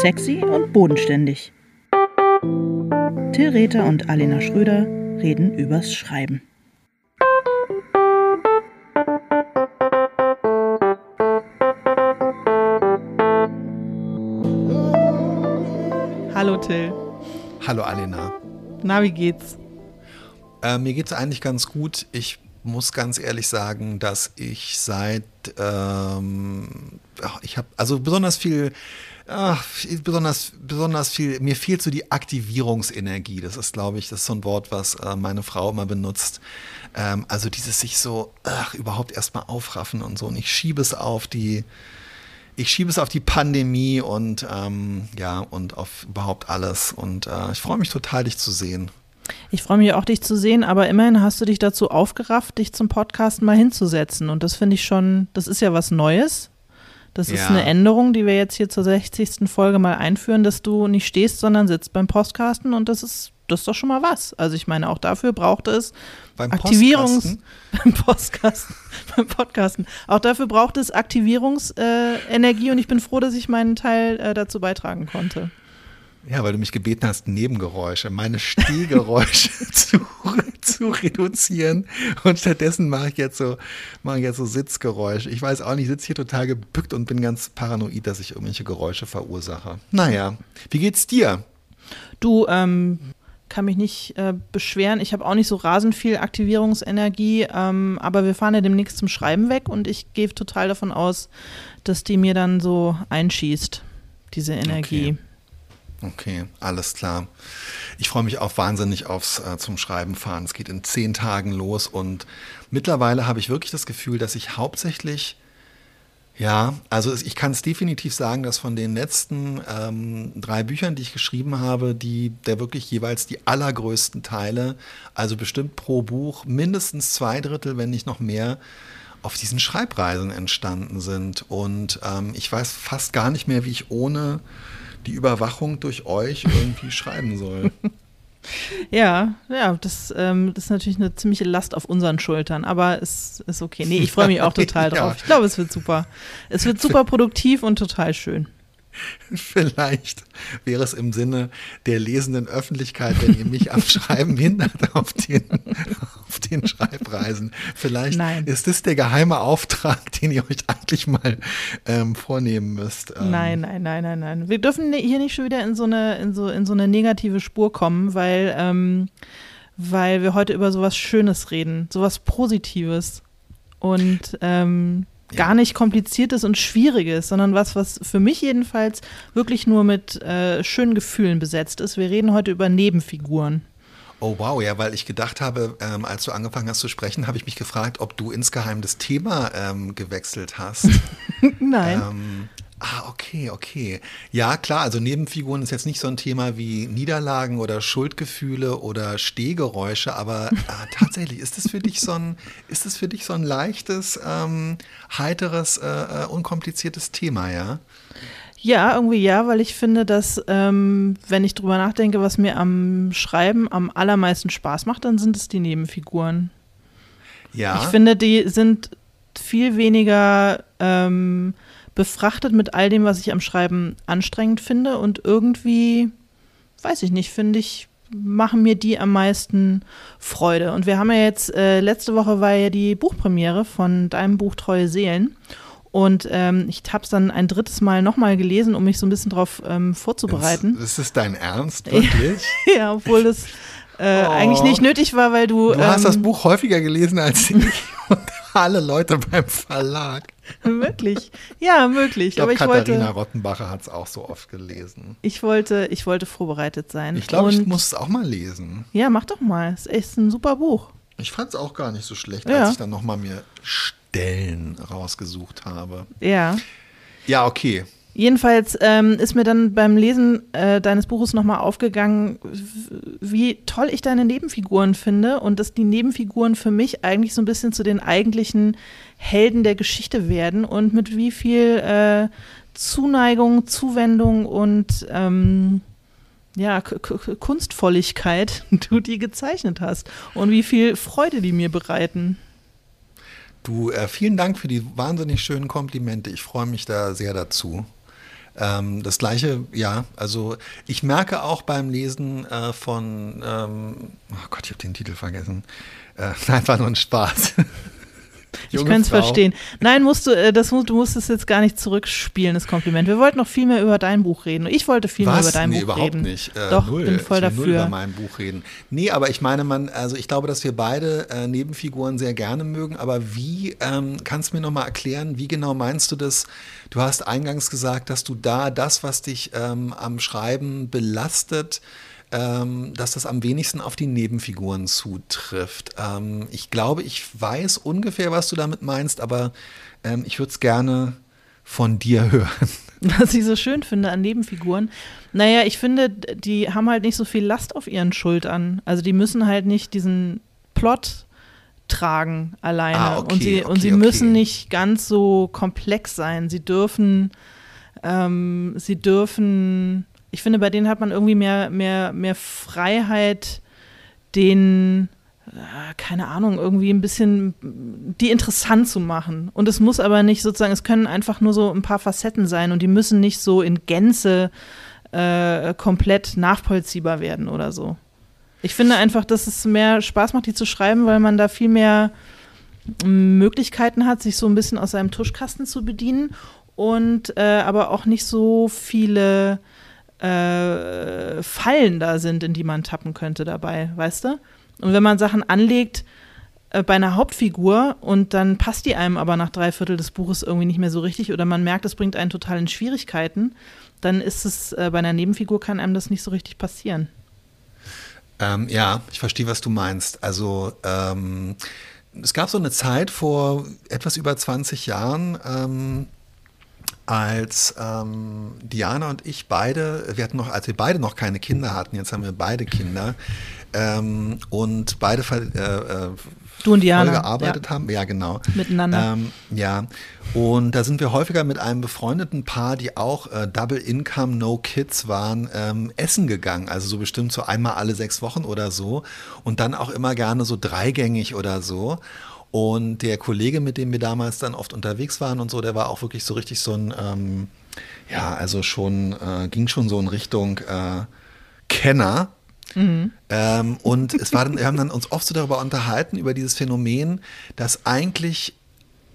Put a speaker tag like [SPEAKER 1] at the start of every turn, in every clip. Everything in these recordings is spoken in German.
[SPEAKER 1] Sexy und bodenständig. Till Rether und Alena Schröder reden übers Schreiben.
[SPEAKER 2] Hallo Till.
[SPEAKER 3] Hallo Alena.
[SPEAKER 2] Na, wie geht's?
[SPEAKER 3] Äh, mir geht's eigentlich ganz gut. Ich muss ganz ehrlich sagen, dass ich seit ähm, ich habe also besonders viel ach, besonders besonders viel mir fehlt so die Aktivierungsenergie. Das ist glaube ich das ist so ein Wort, was äh, meine Frau immer benutzt. Ähm, also dieses sich so ach, überhaupt erstmal aufraffen und so. Und ich schiebe es auf die ich schiebe es auf die Pandemie und ähm, ja und auf überhaupt alles und äh, ich freue mich total dich zu sehen.
[SPEAKER 2] Ich freue mich auch, dich zu sehen, aber immerhin hast du dich dazu aufgerafft, dich zum Podcasten mal hinzusetzen. Und das finde ich schon, das ist ja was Neues. Das ja. ist eine Änderung, die wir jetzt hier zur 60. Folge mal einführen, dass du nicht stehst, sondern sitzt beim Podcasten und das ist, das ist doch schon mal was. Also ich meine, auch dafür braucht es
[SPEAKER 3] beim
[SPEAKER 2] Aktivierungs beim Podcasten, beim Podcasten. Auch dafür braucht es Aktivierungsenergie äh, und ich bin froh, dass ich meinen Teil äh, dazu beitragen konnte.
[SPEAKER 3] Ja, weil du mich gebeten hast, Nebengeräusche, meine Stehgeräusche zu, zu reduzieren. Und stattdessen mache ich jetzt so, mache ich jetzt so Sitzgeräusche. Ich weiß auch nicht, ich sitze hier total gebückt und bin ganz paranoid, dass ich irgendwelche Geräusche verursache. Naja, wie geht's dir?
[SPEAKER 2] Du, ähm, kann mich nicht äh, beschweren. Ich habe auch nicht so rasend viel Aktivierungsenergie, ähm, aber wir fahren ja demnächst zum Schreiben weg und ich gehe total davon aus, dass die mir dann so einschießt, diese Energie.
[SPEAKER 3] Okay. Okay, alles klar. Ich freue mich auch wahnsinnig aufs äh, zum Schreiben fahren. Es geht in zehn Tagen los und mittlerweile habe ich wirklich das Gefühl, dass ich hauptsächlich, ja, also ich kann es definitiv sagen, dass von den letzten ähm, drei Büchern, die ich geschrieben habe, die der wirklich jeweils die allergrößten Teile, also bestimmt pro Buch mindestens zwei Drittel, wenn nicht noch mehr, auf diesen Schreibreisen entstanden sind. Und ähm, ich weiß fast gar nicht mehr, wie ich ohne die Überwachung durch euch irgendwie schreiben soll.
[SPEAKER 2] Ja, ja, das, ähm, das ist natürlich eine ziemliche Last auf unseren Schultern, aber es ist okay. Nee, ich freue mich auch total drauf. Ich glaube, es wird super. Es wird super produktiv und total schön.
[SPEAKER 3] Vielleicht wäre es im Sinne der lesenden Öffentlichkeit, wenn ihr mich am Schreiben hindert auf den, auf den Schreibreisen. Vielleicht
[SPEAKER 2] Nein.
[SPEAKER 3] ist das der geheime Auftrag, den ihr euch eigentlich mal ähm, vornehmen müsst.
[SPEAKER 2] Ähm. Nein, nein, nein, nein, nein. Wir dürfen hier nicht schon wieder in so eine, in so, in so eine negative Spur kommen, weil, ähm, weil wir heute über sowas Schönes reden, sowas Positives. Und ähm, gar nicht kompliziertes und schwieriges, sondern was, was für mich jedenfalls wirklich nur mit äh, schönen Gefühlen besetzt ist. Wir reden heute über Nebenfiguren.
[SPEAKER 3] Oh wow, ja, weil ich gedacht habe, ähm, als du angefangen hast zu sprechen, habe ich mich gefragt, ob du insgeheim das Thema ähm, gewechselt hast.
[SPEAKER 2] Nein.
[SPEAKER 3] Ähm, Ah, okay, okay. Ja, klar, also Nebenfiguren ist jetzt nicht so ein Thema wie Niederlagen oder Schuldgefühle oder Stehgeräusche, aber äh, tatsächlich, ist es für dich so ein, ist es für dich so ein leichtes, ähm, heiteres, äh, äh, unkompliziertes Thema, ja?
[SPEAKER 2] Ja, irgendwie ja, weil ich finde, dass ähm, wenn ich drüber nachdenke, was mir am Schreiben am allermeisten Spaß macht, dann sind es die Nebenfiguren.
[SPEAKER 3] Ja.
[SPEAKER 2] Ich finde, die sind viel weniger ähm, befrachtet mit all dem, was ich am Schreiben anstrengend finde. Und irgendwie, weiß ich nicht, finde ich, machen mir die am meisten Freude. Und wir haben ja jetzt, äh, letzte Woche war ja die Buchpremiere von deinem Buch Treue Seelen. Und ähm, ich habe es dann ein drittes Mal nochmal gelesen, um mich so ein bisschen darauf ähm, vorzubereiten.
[SPEAKER 3] Ist, ist es dein Ernst, wirklich?
[SPEAKER 2] ja, obwohl es äh, oh. eigentlich nicht nötig war, weil du.
[SPEAKER 3] Du hast das ähm, Buch häufiger gelesen als ich und alle Leute beim Verlag.
[SPEAKER 2] Wirklich? Ja, möglich. Ich
[SPEAKER 3] glaub,
[SPEAKER 2] Aber ich
[SPEAKER 3] Katharina
[SPEAKER 2] wollte,
[SPEAKER 3] Rottenbacher hat es auch so oft gelesen.
[SPEAKER 2] Ich wollte, ich wollte vorbereitet sein.
[SPEAKER 3] Ich glaube, ich muss es auch mal lesen.
[SPEAKER 2] Ja, mach doch mal. Es ist echt ein super Buch.
[SPEAKER 3] Ich fand es auch gar nicht so schlecht,
[SPEAKER 2] ja.
[SPEAKER 3] als ich dann nochmal mir Stellen rausgesucht habe.
[SPEAKER 2] Ja.
[SPEAKER 3] Ja, okay.
[SPEAKER 2] Jedenfalls ähm, ist mir dann beim Lesen äh, deines Buches nochmal aufgegangen, wie toll ich deine Nebenfiguren finde und dass die Nebenfiguren für mich eigentlich so ein bisschen zu den eigentlichen Helden der Geschichte werden und mit wie viel äh, Zuneigung, Zuwendung und ähm, ja, K K Kunstvolligkeit du die gezeichnet hast und wie viel Freude die mir bereiten.
[SPEAKER 3] Du, äh, vielen Dank für die wahnsinnig schönen Komplimente. Ich freue mich da sehr dazu. Ähm, das gleiche, ja, also ich merke auch beim Lesen äh, von, ähm, oh Gott, ich habe den Titel vergessen. Äh, einfach nur ein Spaß.
[SPEAKER 2] Ich könnte es verstehen. Nein, musst du, äh, das, du musst es jetzt gar nicht zurückspielen, das Kompliment. Wir wollten noch viel mehr über dein Buch reden. Ich wollte viel
[SPEAKER 3] Was?
[SPEAKER 2] mehr über dein
[SPEAKER 3] nee,
[SPEAKER 2] Buch
[SPEAKER 3] überhaupt
[SPEAKER 2] reden.
[SPEAKER 3] nicht. Äh,
[SPEAKER 2] Doch,
[SPEAKER 3] null.
[SPEAKER 2] bin voll
[SPEAKER 3] ich will
[SPEAKER 2] dafür.
[SPEAKER 3] Null über mein Buch reden. Nee, aber ich meine, man, also ich glaube, dass wir beide äh, Nebenfiguren sehr gerne mögen. Aber wie, ähm, kannst du mir nochmal erklären, wie genau meinst du das? Du hast eingangs gesagt, dass du da das, was dich ähm, am Schreiben belastet, ähm, dass das am wenigsten auf die Nebenfiguren zutrifft. Ähm, ich glaube, ich weiß ungefähr, was du damit meinst, aber ähm, ich würde es gerne von dir hören.
[SPEAKER 2] Was ich so schön finde an Nebenfiguren. Naja, ich finde, die haben halt nicht so viel Last auf ihren Schultern. Also die müssen halt nicht diesen Plot tragen alleine.
[SPEAKER 3] Ah, okay,
[SPEAKER 2] und sie,
[SPEAKER 3] okay,
[SPEAKER 2] und sie
[SPEAKER 3] okay.
[SPEAKER 2] müssen nicht ganz so komplex sein. Sie dürfen, ähm, sie dürfen, ich finde, bei denen hat man irgendwie mehr, mehr, mehr Freiheit, den, äh, keine Ahnung, irgendwie ein bisschen die interessant zu machen. Und es muss aber nicht sozusagen, es können einfach nur so ein paar Facetten sein und die müssen nicht so in Gänze äh, komplett nachvollziehbar werden oder so. Ich finde einfach, dass es mehr Spaß macht, die zu schreiben, weil man da viel mehr Möglichkeiten hat, sich so ein bisschen aus seinem Tuschkasten zu bedienen und äh, aber auch nicht so viele äh, Fallen da sind, in die man tappen könnte dabei, weißt du? Und wenn man Sachen anlegt äh, bei einer Hauptfigur und dann passt die einem aber nach drei Viertel des Buches irgendwie nicht mehr so richtig oder man merkt, es bringt einen total in Schwierigkeiten, dann ist es äh, bei einer Nebenfigur kann einem das nicht so richtig passieren.
[SPEAKER 3] Ähm, ja, ich verstehe, was du meinst. Also ähm, es gab so eine Zeit vor etwas über 20 Jahren, ähm, als ähm, Diana und ich beide, wir hatten noch, als wir beide noch keine Kinder hatten, jetzt haben wir beide Kinder ähm, und beide äh, äh,
[SPEAKER 2] Du und Diana,
[SPEAKER 3] voll gearbeitet haben. Ja, genau.
[SPEAKER 2] Miteinander.
[SPEAKER 3] Ähm, ja, und da sind wir häufiger mit einem befreundeten Paar, die auch äh, Double Income, No Kids waren, ähm, essen gegangen. Also so bestimmt so einmal alle sechs Wochen oder so. Und dann auch immer gerne so dreigängig oder so. Und der Kollege, mit dem wir damals dann oft unterwegs waren und so, der war auch wirklich so richtig so ein, ähm, ja, also schon, äh, ging schon so in Richtung äh, Kenner. Ähm, und es war dann, wir haben dann uns oft so darüber unterhalten, über dieses Phänomen, dass eigentlich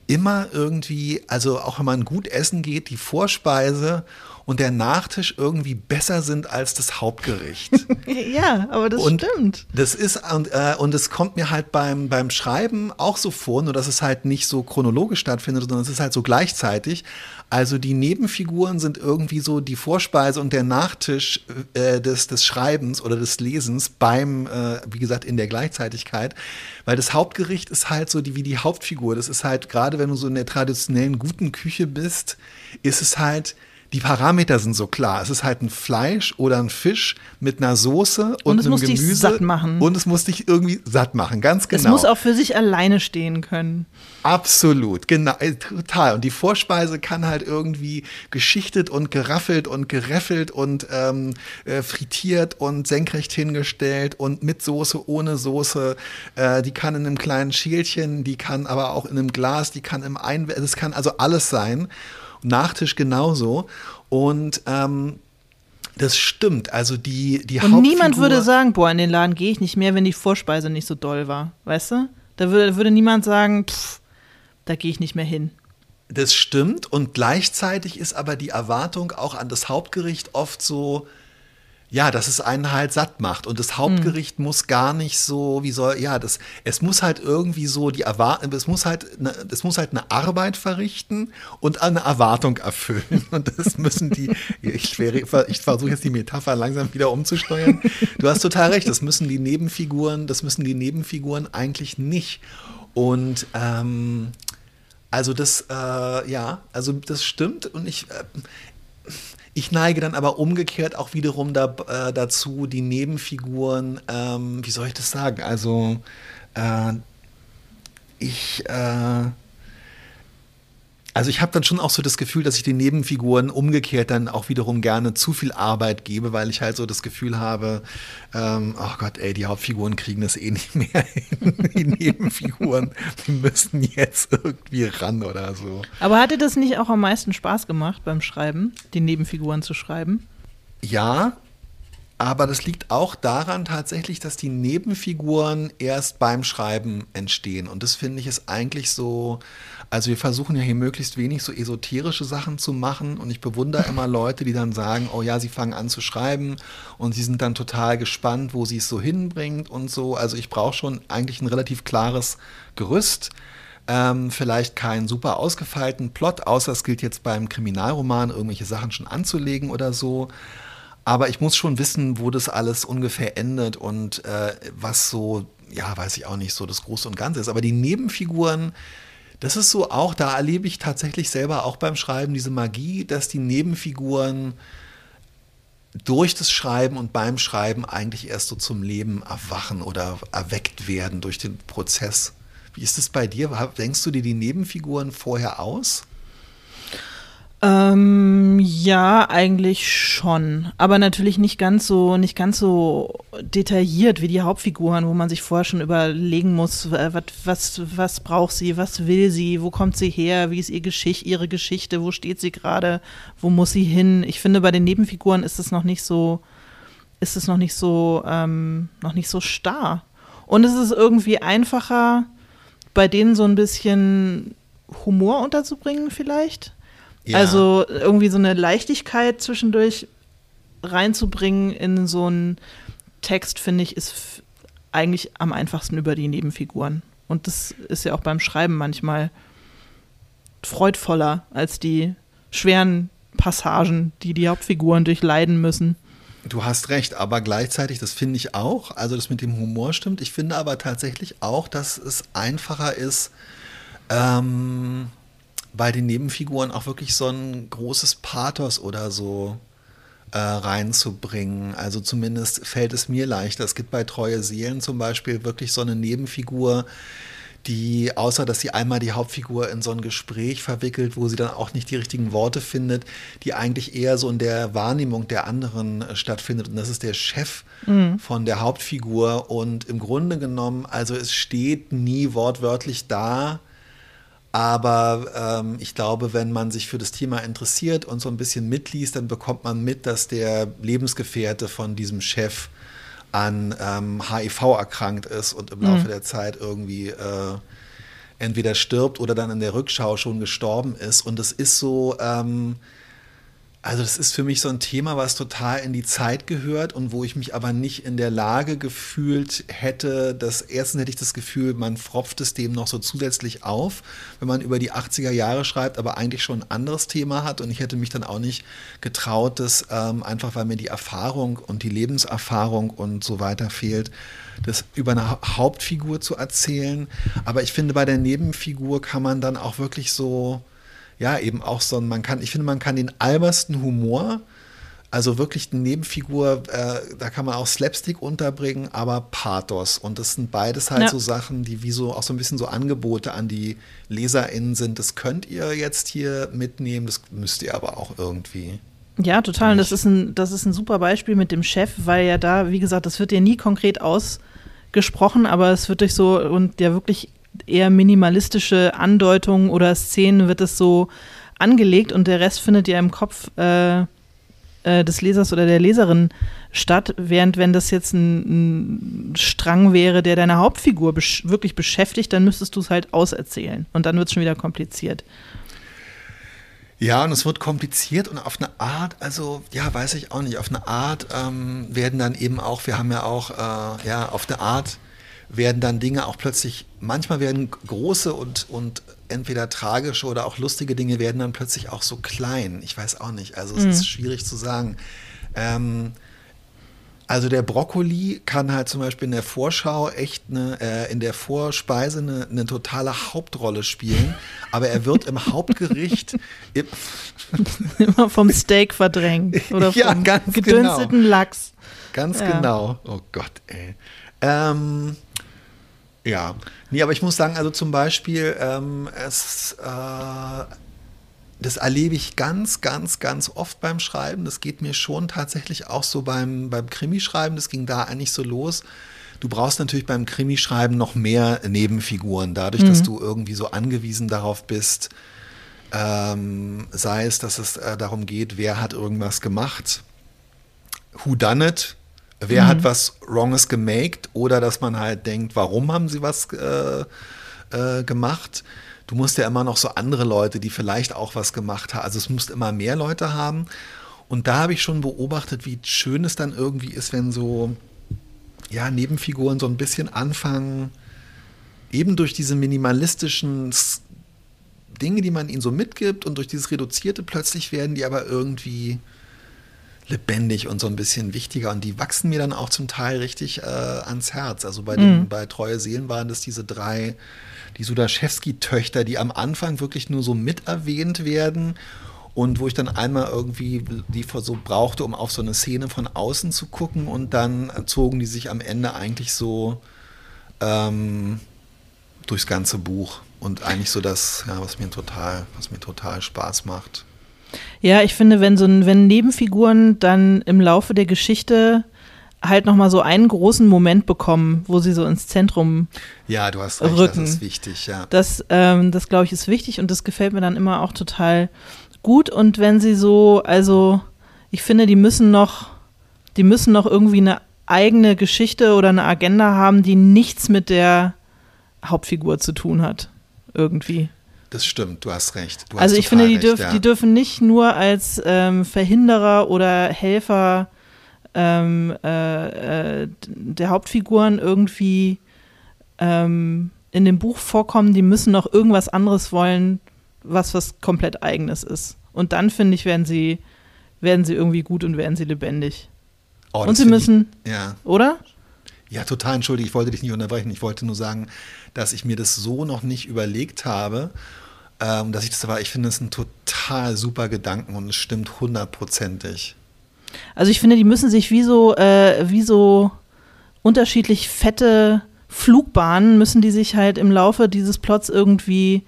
[SPEAKER 3] immer irgendwie, also auch wenn man gut essen geht, die Vorspeise und der Nachtisch irgendwie besser sind als das Hauptgericht.
[SPEAKER 2] Ja, aber das
[SPEAKER 3] Und
[SPEAKER 2] stimmt.
[SPEAKER 3] Das ist, und, äh, und es kommt mir halt beim, beim Schreiben auch so vor, nur dass es halt nicht so chronologisch stattfindet, sondern es ist halt so gleichzeitig. Also die Nebenfiguren sind irgendwie so die Vorspeise und der Nachtisch äh, des, des Schreibens oder des Lesens beim, äh, wie gesagt, in der Gleichzeitigkeit. Weil das Hauptgericht ist halt so die, wie die Hauptfigur. Das ist halt, gerade wenn du so in der traditionellen guten Küche bist, ist es halt, die Parameter sind so klar. Es ist halt ein Fleisch oder ein Fisch mit einer Soße und,
[SPEAKER 2] Und es
[SPEAKER 3] einem
[SPEAKER 2] muss dich
[SPEAKER 3] Gemüse.
[SPEAKER 2] satt machen.
[SPEAKER 3] Und es muss dich irgendwie satt machen, ganz genau.
[SPEAKER 2] Es muss auch für sich alleine stehen können.
[SPEAKER 3] Absolut, genau, äh, total. Und die Vorspeise kann halt irgendwie geschichtet und geraffelt und gereffelt und ähm, äh, frittiert und senkrecht hingestellt und mit Soße, ohne Soße. Äh, die kann in einem kleinen Schälchen, die kann aber auch in einem Glas, die kann im Ein, das kann also alles sein. Nachtisch genauso. Und ähm, das stimmt. Also die, die
[SPEAKER 2] Und niemand
[SPEAKER 3] Hauptfigur-
[SPEAKER 2] würde sagen, boah, in den Laden gehe ich nicht mehr, wenn die Vorspeise nicht so doll war. Weißt du? Da würde, würde niemand sagen, pff, da gehe ich nicht mehr hin.
[SPEAKER 3] Das stimmt und gleichzeitig ist aber die Erwartung auch an das Hauptgericht oft so, ja, dass es einen halt satt macht. Und das Hauptgericht muss gar nicht so, wie soll, ja, das, es muss halt irgendwie so die Erwartung, es muss halt, ne, es muss halt eine Arbeit verrichten und eine Erwartung erfüllen. Und das müssen die, ich, ich versuche jetzt die Metapher langsam wieder umzusteuern. Du hast total recht, das müssen die Nebenfiguren, das müssen die Nebenfiguren eigentlich nicht. Und ähm, also das, äh, ja, also das stimmt. Und ich, äh, ich neige dann aber umgekehrt auch wiederum da, äh, dazu, die Nebenfiguren, ähm, wie soll ich das sagen? Also äh, ich, äh, also ich habe dann schon auch so das Gefühl, dass ich den Nebenfiguren umgekehrt dann auch wiederum gerne zu viel Arbeit gebe, weil ich halt so das Gefühl habe, ähm, oh Gott, ey, die Hauptfiguren kriegen das eh nicht mehr hin. Die Nebenfiguren, die müssen jetzt irgendwie ran oder so.
[SPEAKER 2] Aber hat dir das nicht auch am meisten Spaß gemacht beim Schreiben, die Nebenfiguren zu schreiben?
[SPEAKER 3] Ja, aber das liegt auch daran tatsächlich, dass die Nebenfiguren erst beim Schreiben entstehen. Und das finde ich ist eigentlich so, also wir versuchen ja hier möglichst wenig so esoterische Sachen zu machen. Und ich bewundere immer Leute, die dann sagen, oh ja, sie fangen an zu schreiben und sie sind dann total gespannt, wo sie es so hinbringt und so. Also ich brauche schon eigentlich ein relativ klares Gerüst. Ähm, vielleicht keinen super ausgefeilten Plot, außer es gilt jetzt beim Kriminalroman, irgendwelche Sachen schon anzulegen oder so. Aber ich muss schon wissen, wo das alles ungefähr endet und äh, was so, ja, weiß ich auch nicht, so das Große und Ganze ist. Aber die Nebenfiguren, das ist so auch, da erlebe ich tatsächlich selber auch beim Schreiben diese Magie, dass die Nebenfiguren durch das Schreiben und beim Schreiben eigentlich erst so zum Leben erwachen oder erweckt werden durch den Prozess. Wie ist es bei dir? Denkst du dir die Nebenfiguren vorher aus?
[SPEAKER 2] Ähm, ja, eigentlich schon. Aber natürlich nicht ganz so, nicht ganz so detailliert wie die Hauptfiguren, wo man sich vorher schon überlegen muss, was, was, was braucht sie, was will sie, wo kommt sie her, wie ist ihr Geschicht, ihre Geschichte, wo steht sie gerade, wo muss sie hin. Ich finde, bei den Nebenfiguren ist es noch nicht so, ist es noch nicht so, ähm, noch nicht so starr. Und es ist irgendwie einfacher, bei denen so ein bisschen Humor unterzubringen, vielleicht. Ja. Also irgendwie so eine Leichtigkeit zwischendurch reinzubringen in so einen Text, finde ich, ist eigentlich am einfachsten über die Nebenfiguren. Und das ist ja auch beim Schreiben manchmal freudvoller als die schweren Passagen, die die Hauptfiguren durchleiden müssen.
[SPEAKER 3] Du hast recht, aber gleichzeitig, das finde ich auch, also das mit dem Humor stimmt. Ich finde aber tatsächlich auch, dass es einfacher ist, ähm, bei den Nebenfiguren auch wirklich so ein großes Pathos oder so äh, reinzubringen. Also zumindest fällt es mir leichter. Es gibt bei Treue Seelen zum Beispiel wirklich so eine Nebenfigur, die, außer dass sie einmal die Hauptfigur in so ein Gespräch verwickelt, wo sie dann auch nicht die richtigen Worte findet, die eigentlich eher so in der Wahrnehmung der anderen äh, stattfindet. Und das ist der Chef mhm. von der Hauptfigur. Und im Grunde genommen, also es steht nie wortwörtlich da, aber ähm, ich glaube, wenn man sich für das Thema interessiert und so ein bisschen mitliest, dann bekommt man mit, dass der Lebensgefährte von diesem Chef an ähm, HIV erkrankt ist und im Laufe mhm. der Zeit irgendwie äh, entweder stirbt oder dann in der Rückschau schon gestorben ist. Und es ist so, ähm, also das ist für mich so ein Thema, was total in die Zeit gehört und wo ich mich aber nicht in der Lage gefühlt hätte, dass erstens hätte ich das Gefühl, man fropft es dem noch so zusätzlich auf, wenn man über die 80er Jahre schreibt, aber eigentlich schon ein anderes Thema hat und ich hätte mich dann auch nicht getraut, das ähm, einfach, weil mir die Erfahrung und die Lebenserfahrung und so weiter fehlt, das über eine Hauptfigur zu erzählen. Aber ich finde, bei der Nebenfigur kann man dann auch wirklich so ja, eben auch so ein, man kann, ich finde, man kann den albersten Humor, also wirklich eine Nebenfigur, äh, da kann man auch Slapstick unterbringen, aber Pathos. Und das sind beides halt ja. so Sachen, die wie so auch so ein bisschen so Angebote an die LeserInnen sind. Das könnt ihr jetzt hier mitnehmen, das müsst ihr aber auch irgendwie.
[SPEAKER 2] Ja, total. Und das ist, ein, das ist ein super Beispiel mit dem Chef, weil ja da, wie gesagt, das wird ja nie konkret ausgesprochen, aber es wird durch so und ja wirklich eher minimalistische Andeutungen oder Szenen wird es so angelegt und der Rest findet ja im Kopf äh, äh, des Lesers oder der Leserin statt, während wenn das jetzt ein, ein Strang wäre, der deine Hauptfigur besch wirklich beschäftigt, dann müsstest du es halt auserzählen und dann wird es schon wieder kompliziert.
[SPEAKER 3] Ja, und es wird kompliziert und auf eine Art, also ja, weiß ich auch nicht, auf eine Art ähm, werden dann eben auch, wir haben ja auch, äh, ja, auf eine Art werden dann Dinge auch plötzlich, manchmal werden große und, und entweder tragische oder auch lustige Dinge werden dann plötzlich auch so klein. Ich weiß auch nicht, also es mhm. ist schwierig zu sagen. Ähm, also der Brokkoli kann halt zum Beispiel in der Vorschau echt eine, äh, in der Vorspeise eine, eine, totale Hauptrolle spielen, aber er wird im Hauptgericht
[SPEAKER 2] immer vom Steak verdrängt oder ja, vom gedünsteten genau. Lachs.
[SPEAKER 3] Ganz ja. genau. Oh Gott, ey. Ähm, ja, nee, aber ich muss sagen, also zum Beispiel, ähm, es, äh, das erlebe ich ganz, ganz, ganz oft beim Schreiben. Das geht mir schon tatsächlich auch so beim, beim Krimischreiben. Das ging da eigentlich so los. Du brauchst natürlich beim Krimischreiben noch mehr Nebenfiguren, dadurch, mhm. dass du irgendwie so angewiesen darauf bist, ähm, sei es, dass es äh, darum geht, wer hat irgendwas gemacht, who done it, wer mhm. hat was Wronges gemaked oder dass man halt denkt, warum haben sie was äh, äh, gemacht du musst ja immer noch so andere Leute, die vielleicht auch was gemacht haben. Also es musst immer mehr Leute haben. Und da habe ich schon beobachtet, wie schön es dann irgendwie ist, wenn so ja, Nebenfiguren so ein bisschen anfangen, eben durch diese minimalistischen Dinge, die man ihnen so mitgibt und durch dieses Reduzierte plötzlich werden die aber irgendwie lebendig und so ein bisschen wichtiger und die wachsen mir dann auch zum Teil richtig äh, ans Herz. Also bei, den, mhm. bei Treue Seelen waren das diese drei die Sudaschewski-Töchter, die am Anfang wirklich nur so miterwähnt werden und wo ich dann einmal irgendwie die so brauchte, um auf so eine Szene von außen zu gucken und dann zogen die sich am Ende eigentlich so ähm, durchs ganze Buch und eigentlich so das, ja, was mir total, was mir total Spaß macht.
[SPEAKER 2] Ja, ich finde, wenn so ein, wenn Nebenfiguren dann im Laufe der Geschichte halt nochmal so einen großen Moment bekommen, wo sie so ins Zentrum
[SPEAKER 3] Ja, du hast recht, rücken. das ist wichtig, ja.
[SPEAKER 2] Das, ähm, das glaube ich, ist wichtig und das gefällt mir dann immer auch total gut. Und wenn sie so, also ich finde, die müssen noch, die müssen noch irgendwie eine eigene Geschichte oder eine Agenda haben, die nichts mit der Hauptfigur zu tun hat. Irgendwie.
[SPEAKER 3] Das stimmt, du hast recht. Du
[SPEAKER 2] also
[SPEAKER 3] hast
[SPEAKER 2] ich finde, die, dürf, ja. die dürfen nicht nur als ähm, Verhinderer oder Helfer ähm, äh, äh, der Hauptfiguren irgendwie ähm, in dem Buch vorkommen, die müssen noch irgendwas anderes wollen, was was komplett eigenes ist. Und dann, finde ich, werden sie, werden sie irgendwie gut und werden sie lebendig. Oh, und sie müssen,
[SPEAKER 3] ich, ja.
[SPEAKER 2] oder?
[SPEAKER 3] Ja, total, entschuldige, ich wollte dich nicht unterbrechen. Ich wollte nur sagen, dass ich mir das so noch nicht überlegt habe, ähm, dass ich das aber, ich finde es ein total super Gedanken und es stimmt hundertprozentig.
[SPEAKER 2] Also ich finde, die müssen sich wie so, äh, wie so unterschiedlich fette Flugbahnen müssen die sich halt im Laufe dieses Plots irgendwie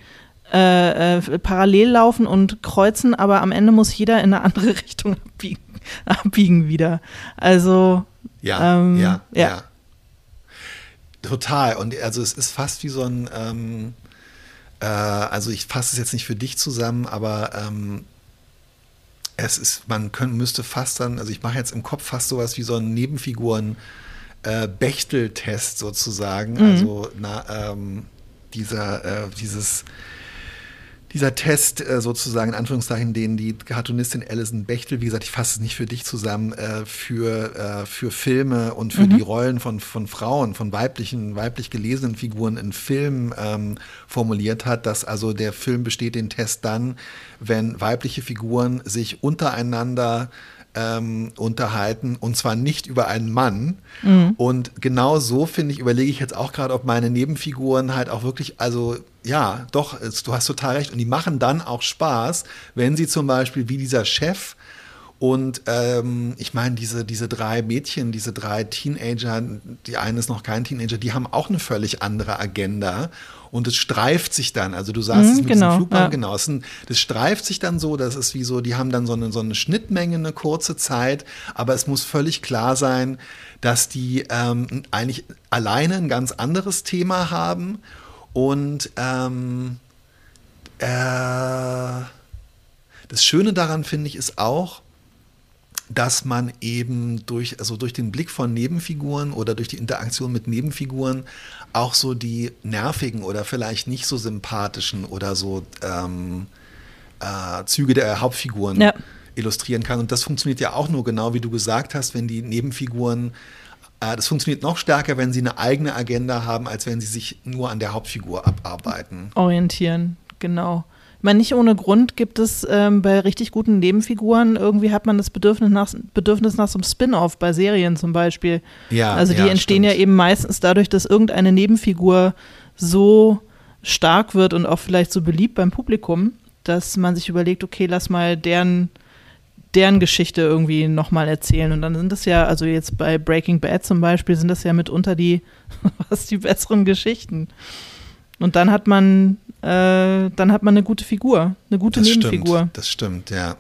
[SPEAKER 2] äh, äh, parallel laufen und kreuzen, aber am Ende muss jeder in eine andere Richtung abbiegen, abbiegen wieder. Also
[SPEAKER 3] ja, ähm, ja, ja, ja, Total. Und also es ist fast wie so ein, ähm, äh, also ich fasse es jetzt nicht für dich zusammen, aber ähm, es ist, man können, müsste fast dann, also ich mache jetzt im Kopf fast sowas wie so einen Nebenfiguren äh, Bechteltest sozusagen. Mhm. Also na, ähm, dieser, äh, dieses dieser Test äh, sozusagen, in Anführungszeichen, den die Cartoonistin Alison Bechtel, wie gesagt, ich fasse es nicht für dich zusammen, äh, für, äh, für Filme und für mhm. die Rollen von, von Frauen, von weiblichen, weiblich gelesenen Figuren in Filmen ähm, formuliert hat, dass also der Film besteht den Test dann, wenn weibliche Figuren sich untereinander ähm, unterhalten und zwar nicht über einen Mann. Mhm. Und genau so, finde ich, überlege ich jetzt auch gerade, ob meine Nebenfiguren halt auch wirklich, also ja, doch, du hast total recht. Und die machen dann auch Spaß, wenn sie zum Beispiel wie dieser Chef und ähm, ich meine, diese, diese drei Mädchen, diese drei Teenager, die eine ist noch kein Teenager, die haben auch eine völlig andere Agenda. Und es streift sich dann, also du sagst mhm, es mit genau, diesem Flugbahn, ja. genau, es, das streift sich dann so, das ist wie so, die haben dann so eine, so eine Schnittmenge, eine kurze Zeit, aber es muss völlig klar sein, dass die ähm, eigentlich alleine ein ganz anderes Thema haben und ähm, äh, das Schöne daran finde ich ist auch, dass man eben durch, also durch den Blick von Nebenfiguren oder durch die Interaktion mit Nebenfiguren auch so die nervigen oder vielleicht nicht so sympathischen oder so ähm, äh, Züge der Hauptfiguren ja. illustrieren kann. Und das funktioniert ja auch nur genau, wie du gesagt hast, wenn die Nebenfiguren das funktioniert noch stärker, wenn sie eine eigene Agenda haben, als wenn sie sich nur an der Hauptfigur abarbeiten.
[SPEAKER 2] Orientieren, genau. Ich meine, nicht ohne Grund gibt es ähm, bei richtig guten Nebenfiguren, irgendwie hat man das Bedürfnis nach, Bedürfnis nach so einem Spin-off bei Serien zum Beispiel. Ja, also die ja, entstehen stimmt. ja eben meistens dadurch, dass irgendeine Nebenfigur so stark wird und auch vielleicht so beliebt beim Publikum, dass man sich überlegt, okay, lass mal deren deren Geschichte irgendwie nochmal erzählen. Und dann sind das ja, also jetzt bei Breaking Bad zum Beispiel, sind das ja mitunter die, was die besseren Geschichten. Und dann hat man, äh, dann hat man eine gute Figur, eine gute
[SPEAKER 3] Das
[SPEAKER 2] Nebenfigur.
[SPEAKER 3] stimmt, das stimmt, ja.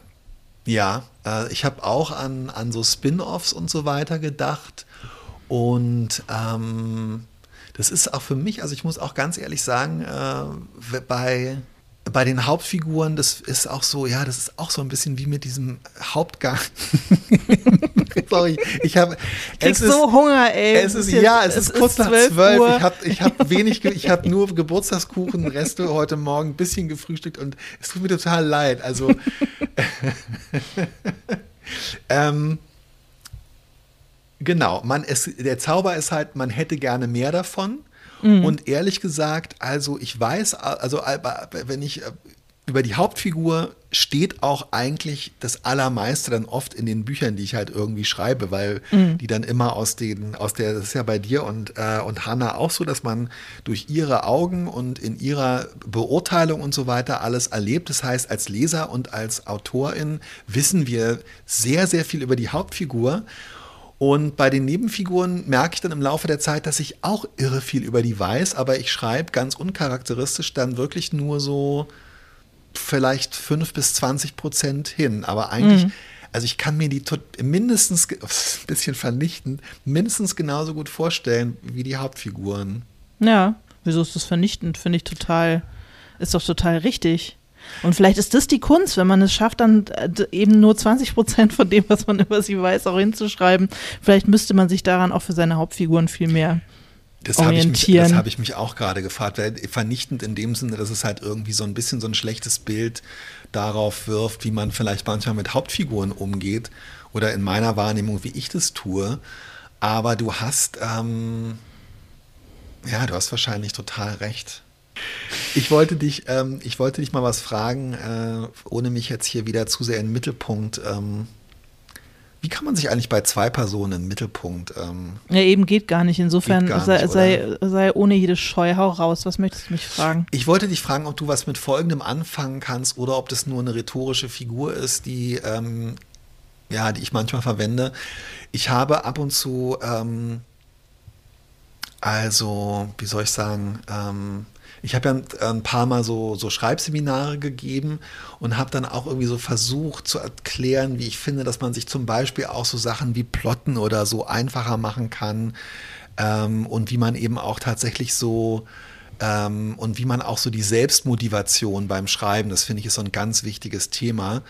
[SPEAKER 3] Ja, äh, ich habe auch an, an so Spin-offs und so weiter gedacht. Und ähm, das ist auch für mich, also ich muss auch ganz ehrlich sagen, äh, bei, bei den Hauptfiguren, das ist auch so, ja, das ist auch so ein bisschen wie mit diesem Hauptgang. Sorry, ich habe.
[SPEAKER 2] Kriegst so Hunger, ey.
[SPEAKER 3] Es ist,
[SPEAKER 2] jetzt-
[SPEAKER 3] ja, es, ist kurz nach
[SPEAKER 2] 12
[SPEAKER 3] zwölf.
[SPEAKER 2] Uhr.
[SPEAKER 3] Ich habe ich hab wenig, ich habe nur Geburtstagskuchen, Reste heute Morgen ein bisschen gefrühstückt und es tut mir total leid. Also, ähm, genau, man es, der Zauber ist halt, man hätte gerne mehr davon. Und ehrlich gesagt, also ich weiß, also äh, wenn ich äh, über die Hauptfigur steht auch eigentlich das Allermeiste dann oft in den Büchern, die ich halt irgendwie schreibe, weil die dann immer aus den, aus der, das ist ja bei dir und, äh, und Hannah auch so, dass man durch ihre Augen und in ihrer Beurteilung und so weiter alles erlebt. Das heißt, als Leser und als Autorin wissen wir sehr, sehr viel über die Hauptfigur. Und bei den Nebenfiguren merke ich dann im Laufe der Zeit, dass ich auch irre viel über die weiß, aber ich schreibe ganz uncharakteristisch dann wirklich nur so vielleicht 5 bis 20 Prozent hin. Aber eigentlich, also ich kann mir die tot- mindestens, ein bisschen vernichtend, mindestens genauso gut vorstellen wie die Hauptfiguren.
[SPEAKER 2] Ja, wieso ist das vernichtend? Finde ich total, ist doch total richtig. Und vielleicht ist das die Kunst, wenn man es schafft, dann äh, eben nur 20 Prozent von dem, was man über sie weiß, auch hinzuschreiben. Vielleicht müsste man sich daran auch für seine Hauptfiguren viel mehr.
[SPEAKER 3] Das habe ich, mich-
[SPEAKER 2] Orientieren.
[SPEAKER 3] das hab ich mich auch gerade gefragt. Weil vernichtend in dem Sinne, dass es halt irgendwie so ein bisschen so ein schlechtes Bild darauf wirft, wie man vielleicht manchmal mit Hauptfiguren umgeht. Oder in meiner Wahrnehmung, wie ich das tue. Aber du hast, ähm, ja, du hast wahrscheinlich total recht. Ich wollte dich, ähm, ich wollte dich mal was fragen, äh, ohne mich jetzt hier wieder zu sehr in den Mittelpunkt. Ähm, wie kann man sich eigentlich bei zwei Personen in den Mittelpunkt ähm,
[SPEAKER 2] Ja, eben geht gar nicht. Insofern
[SPEAKER 3] gar
[SPEAKER 2] sei,
[SPEAKER 3] nicht,
[SPEAKER 2] sei, sei ohne jede Scheu, hau raus. Was möchtest du mich fragen?
[SPEAKER 3] Ich wollte dich fragen, ob du was mit Folgendem anfangen kannst oder ob das nur eine rhetorische Figur ist, die, ähm, ja, die ich manchmal verwende. Ich habe ab und zu, ähm, also, wie soll ich sagen, ähm, ich habe ja ein, ein paar Mal so, so Schreibseminare gegeben und habe dann auch irgendwie so versucht zu erklären, wie ich finde, dass man sich zum Beispiel auch so Sachen wie Plotten oder so einfacher machen kann ähm, und wie man eben auch tatsächlich so ähm, und wie man auch so die Selbstmotivation beim Schreiben, das finde ich ist so ein ganz wichtiges Thema.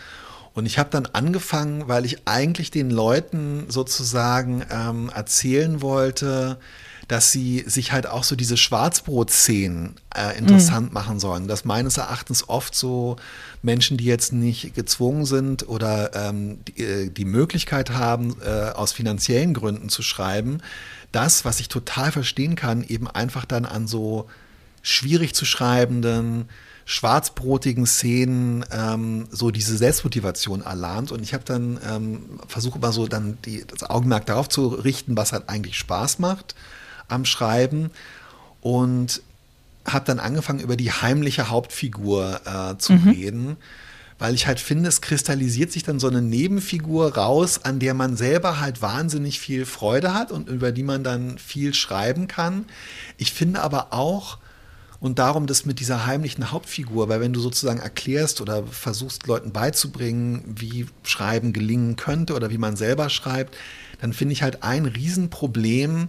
[SPEAKER 3] Und ich habe dann angefangen, weil ich eigentlich den Leuten sozusagen ähm, erzählen wollte, dass sie sich halt auch so diese Schwarzbrot-Szenen äh, interessant machen sollen. Dass meines Erachtens oft so Menschen, die jetzt nicht gezwungen sind oder ähm, die, äh, die Möglichkeit haben, äh, aus finanziellen Gründen zu schreiben, das, was ich total verstehen kann, eben einfach dann an so schwierig zu schreibenden, schwarzbrotigen Szenen ähm, so diese Selbstmotivation erlahmt. Und ich habe dann ähm, versucht immer so dann die, das Augenmerk darauf zu richten, was halt eigentlich Spaß macht am Schreiben. Und habe dann angefangen, über die heimliche Hauptfigur äh, zu reden, weil ich halt finde, es kristallisiert sich dann so eine Nebenfigur raus, an der man selber halt wahnsinnig viel Freude hat und über die man dann viel schreiben kann. Ich finde aber auch, und darum das mit dieser heimlichen Hauptfigur, weil wenn du sozusagen erklärst oder versuchst Leuten beizubringen, wie Schreiben gelingen könnte oder wie man selber schreibt, dann finde ich halt ein Riesenproblem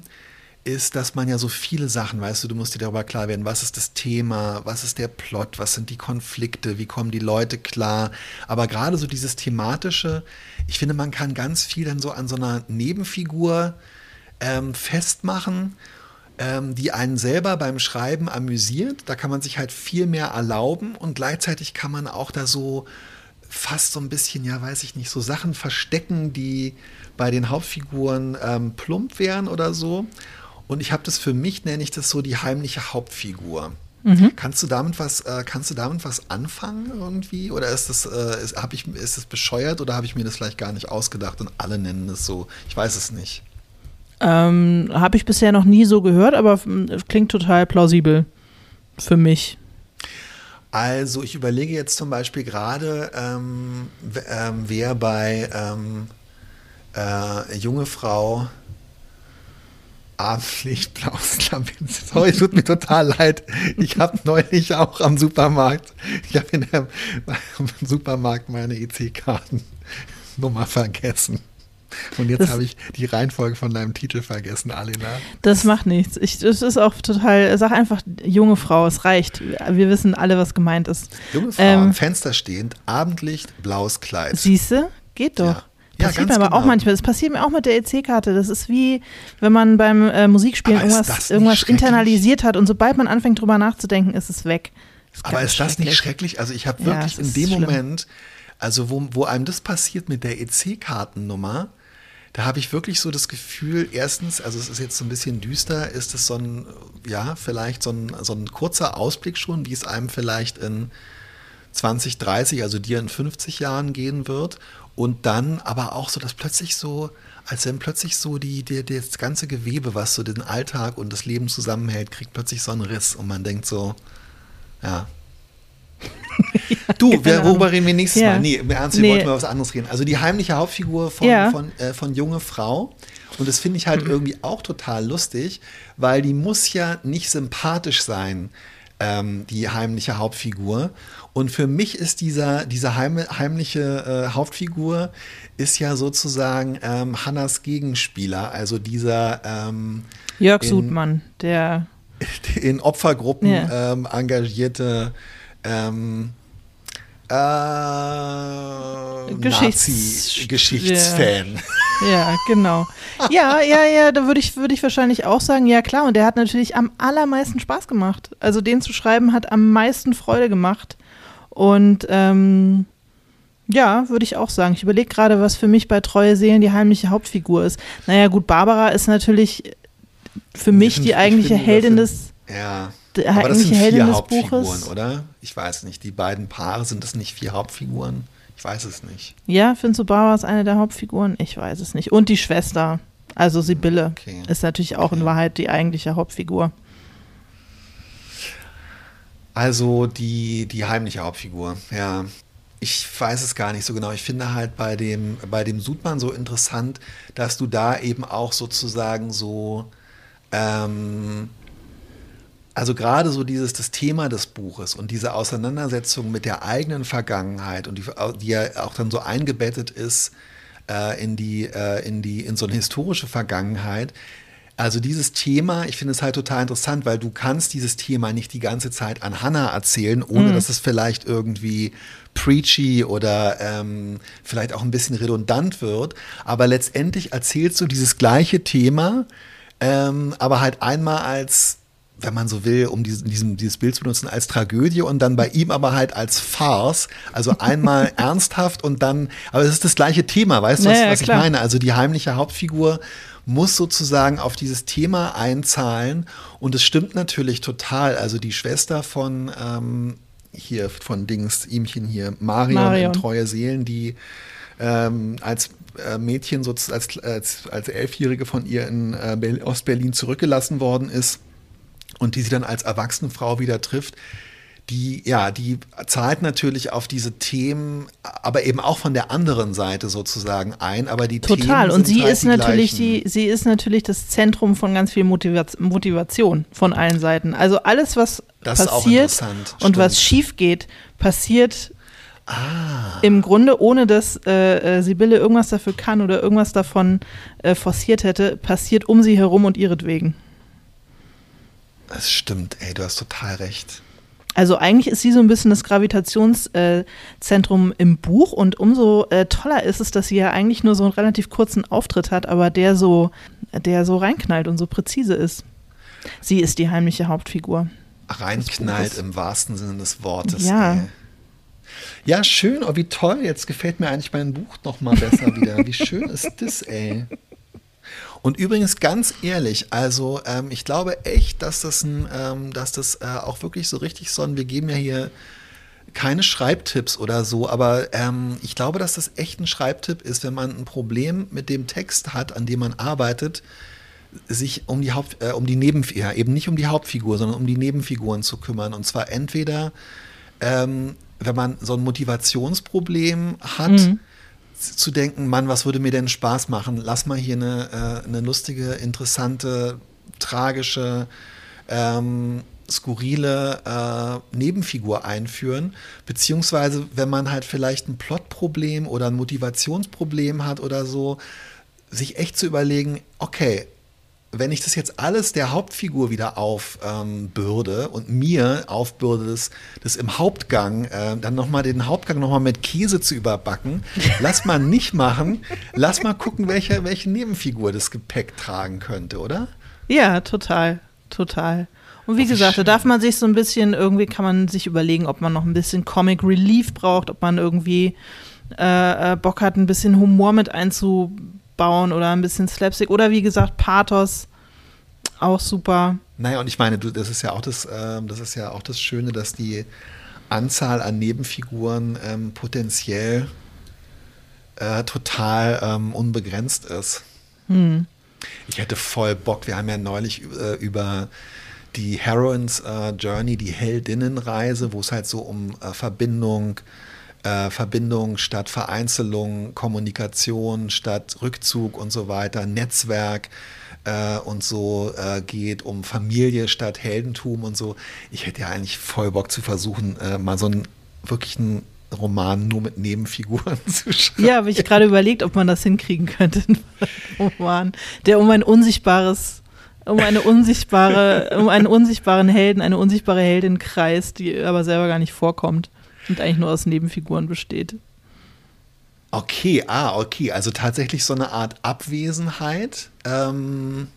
[SPEAKER 3] ist, dass man ja so viele Sachen, weißt du, du musst dir darüber klar werden, was ist das Thema, was ist der Plot, was sind die Konflikte, wie kommen die Leute klar. Aber gerade so dieses thematische, ich finde, man kann ganz viel dann so an so einer Nebenfigur ähm, festmachen ähm, die einen selber beim Schreiben amüsiert. Da kann man sich halt viel mehr erlauben und gleichzeitig kann man auch da so fast so ein bisschen, ja, weiß ich nicht, so Sachen verstecken, die bei den Hauptfiguren ähm, plump wären oder so. Und ich habe das für mich, nenne ich das so die heimliche Hauptfigur. Kannst du damit was, äh, kannst du damit was anfangen irgendwie? Oder ist das, äh, ist, hab ich, ist das bescheuert oder habe ich mir das vielleicht gar nicht ausgedacht und alle nennen es so? Ich weiß es nicht.
[SPEAKER 2] Ähm, Habe ich bisher noch nie so gehört, aber klingt total plausibel für mich.
[SPEAKER 3] Also ich überlege jetzt zum Beispiel gerade, ähm, ähm, wer bei ähm, äh, junge Frau Abendlicht, blaues Labyrinth. Sorry, tut mir total leid. Ich habe neulich auch am Supermarkt, ich habe in der im Supermarkt meine EC-Kartennummer vergessen. Und jetzt habe ich die Reihenfolge von deinem Titel vergessen, Alina.
[SPEAKER 2] Das macht nichts. Ich, das ist auch total, sag einfach junge Frau, es reicht. Wir wissen alle, was gemeint ist.
[SPEAKER 3] Junge Frau am Fenster stehend, Abendlicht, blaues Kleid.
[SPEAKER 2] Siehste? Geht doch.
[SPEAKER 3] Ja.
[SPEAKER 2] Ja, passiert mir aber genau. auch manchmal. Das passiert mir auch mit der EC-Karte. Das ist wie, wenn man beim äh, Musikspielen
[SPEAKER 3] Aber ist
[SPEAKER 2] irgendwas,
[SPEAKER 3] das
[SPEAKER 2] irgendwas internalisiert hat und sobald man anfängt drüber nachzudenken, ist es weg. Das
[SPEAKER 3] Aber ist das nicht schrecklich? Also ich habe
[SPEAKER 2] Ja,
[SPEAKER 3] wirklich
[SPEAKER 2] es
[SPEAKER 3] in
[SPEAKER 2] ist
[SPEAKER 3] dem
[SPEAKER 2] schlimm.
[SPEAKER 3] Moment, also wo, wo einem das passiert mit der EC-Kartennummer, da habe ich wirklich so das Gefühl, erstens, also es ist jetzt so ein bisschen düster, ist es so ein, ja, vielleicht so ein, so ein kurzer Ausblick schon, wie es einem vielleicht in 20, 30, also dir in 50 Jahren gehen wird. Und dann aber auch so, dass plötzlich so, als wenn plötzlich so die, die, das ganze Gewebe, was so den Alltag und das Leben zusammenhält, kriegt plötzlich so einen Riss und man denkt so, ja. Du, wer,
[SPEAKER 2] genau.
[SPEAKER 3] worüber reden wir nächstes
[SPEAKER 2] Ja.
[SPEAKER 3] Mal? Nee, im Ernst, wir
[SPEAKER 2] Nee.
[SPEAKER 3] wollten mal was anderes reden. Also die heimliche Hauptfigur von,
[SPEAKER 2] Ja.
[SPEAKER 3] von, äh, von junge Frau. Und das finde ich halt
[SPEAKER 2] Mhm.
[SPEAKER 3] irgendwie auch total lustig, weil die muss ja nicht sympathisch sein, ähm, die heimliche Hauptfigur. Und für mich ist dieser, diese heim, heimliche äh, Hauptfigur ist ja sozusagen ähm, Hannas Gegenspieler, also dieser ähm,
[SPEAKER 2] Jörg
[SPEAKER 3] in-
[SPEAKER 2] Sudmann, der
[SPEAKER 3] in Opfergruppen
[SPEAKER 2] Ja.
[SPEAKER 3] ähm, engagierte ähm, äh,
[SPEAKER 2] Geschichts-
[SPEAKER 3] Nazi-Geschichtsfan.
[SPEAKER 2] Ja, genau. Ja, ja, ja, da würde ich, würde ich wahrscheinlich auch sagen, ja klar, und der hat natürlich am allermeisten Spaß gemacht. Also den zu schreiben hat am meisten Freude gemacht. Und ähm, ja, würde ich auch sagen. Ich überlege gerade, was für mich bei Treue Seelen die heimliche Hauptfigur ist. Naja, gut, Barbara ist natürlich für mich
[SPEAKER 3] Ich
[SPEAKER 2] die eigentliche Heldin des,
[SPEAKER 3] Ja.
[SPEAKER 2] Die
[SPEAKER 3] Aber das sind vier Hauptfiguren,
[SPEAKER 2] Buches.
[SPEAKER 3] oder? Ich weiß nicht. Die beiden Paare sind das nicht vier Hauptfiguren? Ich weiß es nicht.
[SPEAKER 2] Ja, findest du Barbara ist eine der Hauptfiguren? Ich weiß es nicht. Und die Schwester, also Sibylle,
[SPEAKER 3] Okay.
[SPEAKER 2] ist natürlich auch in Wahrheit die eigentliche Hauptfigur.
[SPEAKER 3] Also die, die heimliche Hauptfigur, ja. Ich weiß es gar nicht so genau. Ich finde halt bei dem, bei dem Sudmann so interessant, dass du da eben auch sozusagen so, ähm, also gerade so dieses, das Thema des Buches und diese Auseinandersetzung mit der eigenen Vergangenheit und die, die ja auch dann so eingebettet ist äh, in die, äh, in die, in so eine historische Vergangenheit. Also dieses Thema, ich finde es halt total interessant, weil du kannst dieses Thema nicht die ganze Zeit an Hannah erzählen, ohne dass es vielleicht irgendwie preachy oder ähm, vielleicht auch ein bisschen redundant wird. Aber letztendlich erzählst du dieses gleiche Thema, ähm, aber halt einmal als wenn man so will, um diesen, diesem, dieses Bild zu benutzen, als Tragödie und dann bei ihm aber halt als Farce. Also einmal ernsthaft und dann, aber es ist das gleiche Thema, weißt du, was,
[SPEAKER 2] Naja,
[SPEAKER 3] was ich meine? Also die heimliche Hauptfigur muss sozusagen auf dieses Thema einzahlen und es stimmt natürlich total. Also die Schwester von ähm, hier, von Dings, ihmchen hier, Marion,
[SPEAKER 2] Marion.
[SPEAKER 3] in Treue Seelen, die ähm, als äh, Mädchen, so als, als, als Elfjährige von ihr in äh, Ostberlin zurückgelassen worden ist und die sie dann als erwachsene Frau wieder trifft, die, ja, die zahlt natürlich auf diese Themen, aber eben auch von der anderen Seite sozusagen ein, aber die
[SPEAKER 2] Total.
[SPEAKER 3] Themen
[SPEAKER 2] Und sie
[SPEAKER 3] halt
[SPEAKER 2] ist
[SPEAKER 3] die
[SPEAKER 2] natürlich
[SPEAKER 3] gleichen.
[SPEAKER 2] die, sie ist natürlich das Zentrum von ganz viel Motiva- Motivation von allen Seiten. Also alles, was
[SPEAKER 3] Das ist auch
[SPEAKER 2] passiert und was
[SPEAKER 3] stimmt.
[SPEAKER 2] schief geht, passiert
[SPEAKER 3] Ah,
[SPEAKER 2] im Grunde, ohne dass äh, äh, Sibylle irgendwas dafür kann oder irgendwas davon äh, forciert hätte, passiert um sie herum und ihretwegen.
[SPEAKER 3] Das stimmt, ey, du hast total recht.
[SPEAKER 2] Also eigentlich ist sie so ein bisschen das Gravitationszentrum äh, im Buch und umso äh, toller ist es, dass sie ja eigentlich nur so einen relativ kurzen Auftritt hat, aber der so, der so reinknallt und so präzise ist. Sie ist die heimliche Hauptfigur.
[SPEAKER 3] Reinknallt im wahrsten Sinne des Wortes.
[SPEAKER 2] Ja.
[SPEAKER 3] Ey. Ja, schön. Oh, wie toll. Jetzt gefällt mir eigentlich mein Buch noch mal besser wieder. Wie schön ist das, ey. Und übrigens ganz ehrlich, also ähm, ich glaube echt, dass das, ein, ähm, dass das äh, auch wirklich so richtig so ein, wir geben ja hier keine Schreibtipps oder so, aber ähm, ich glaube, dass das echt ein Schreibtipp ist, wenn man ein Problem mit dem Text hat, an dem man arbeitet, sich um die Haupt, äh, um die Nebenfigur, eben nicht um die Hauptfigur, sondern um die Nebenfiguren zu kümmern. Und zwar entweder, ähm, wenn man so ein Motivationsproblem hat, zu denken, Mann, was würde mir denn Spaß machen? Lass mal hier eine, äh, eine lustige, interessante, tragische, ähm, skurrile äh, Nebenfigur einführen, beziehungsweise wenn man halt vielleicht ein Plotproblem oder ein Motivationsproblem hat oder so, sich echt zu überlegen, okay, wenn ich das jetzt alles der Hauptfigur wieder aufbürde ähm, und mir aufbürde, das, das im Hauptgang, äh, dann nochmal den Hauptgang nochmal mit Käse zu überbacken, lass mal nicht machen, lass mal gucken, welche, welche Nebenfigur das Gepäck tragen könnte, oder?
[SPEAKER 2] Ja, total, total. Und wie Ach, gesagt, da darf man sich so ein bisschen, irgendwie kann man sich überlegen, ob man noch ein bisschen Comic Relief braucht, ob man irgendwie äh, äh Bock hat, ein bisschen Humor mit einzubauen bauen oder ein bisschen Slapstick oder wie gesagt Pathos auch super.
[SPEAKER 3] Naja, und ich meine, du, das ist ja auch das, äh, das ist ja auch das Schöne, dass die Anzahl an Nebenfiguren ähm, potenziell äh, total ähm, unbegrenzt ist. Hm. Ich hätte voll Bock, wir haben ja neulich äh, über die Heroines äh, Journey, die Heldinnenreise, wo es halt so um äh, Verbindung, äh, Verbindung statt Vereinzelung, Kommunikation statt Rückzug und so weiter, Netzwerk äh, und so äh, geht, um Familie statt Heldentum und so. Ich hätte ja eigentlich voll Bock zu versuchen, äh, mal so einen wirklichen Roman nur mit Nebenfiguren zu schreiben.
[SPEAKER 2] Ja, habe ich gerade überlegt, ob man das hinkriegen könnte. Ein Roman, der um ein unsichtbares um eine unsichtbare, um einen unsichtbaren Helden, eine unsichtbare Heldin kreist, die aber selber gar nicht vorkommt und eigentlich nur aus Nebenfiguren besteht.
[SPEAKER 3] Okay, ah, okay. Also tatsächlich so eine Art Abwesenheit. Ähm,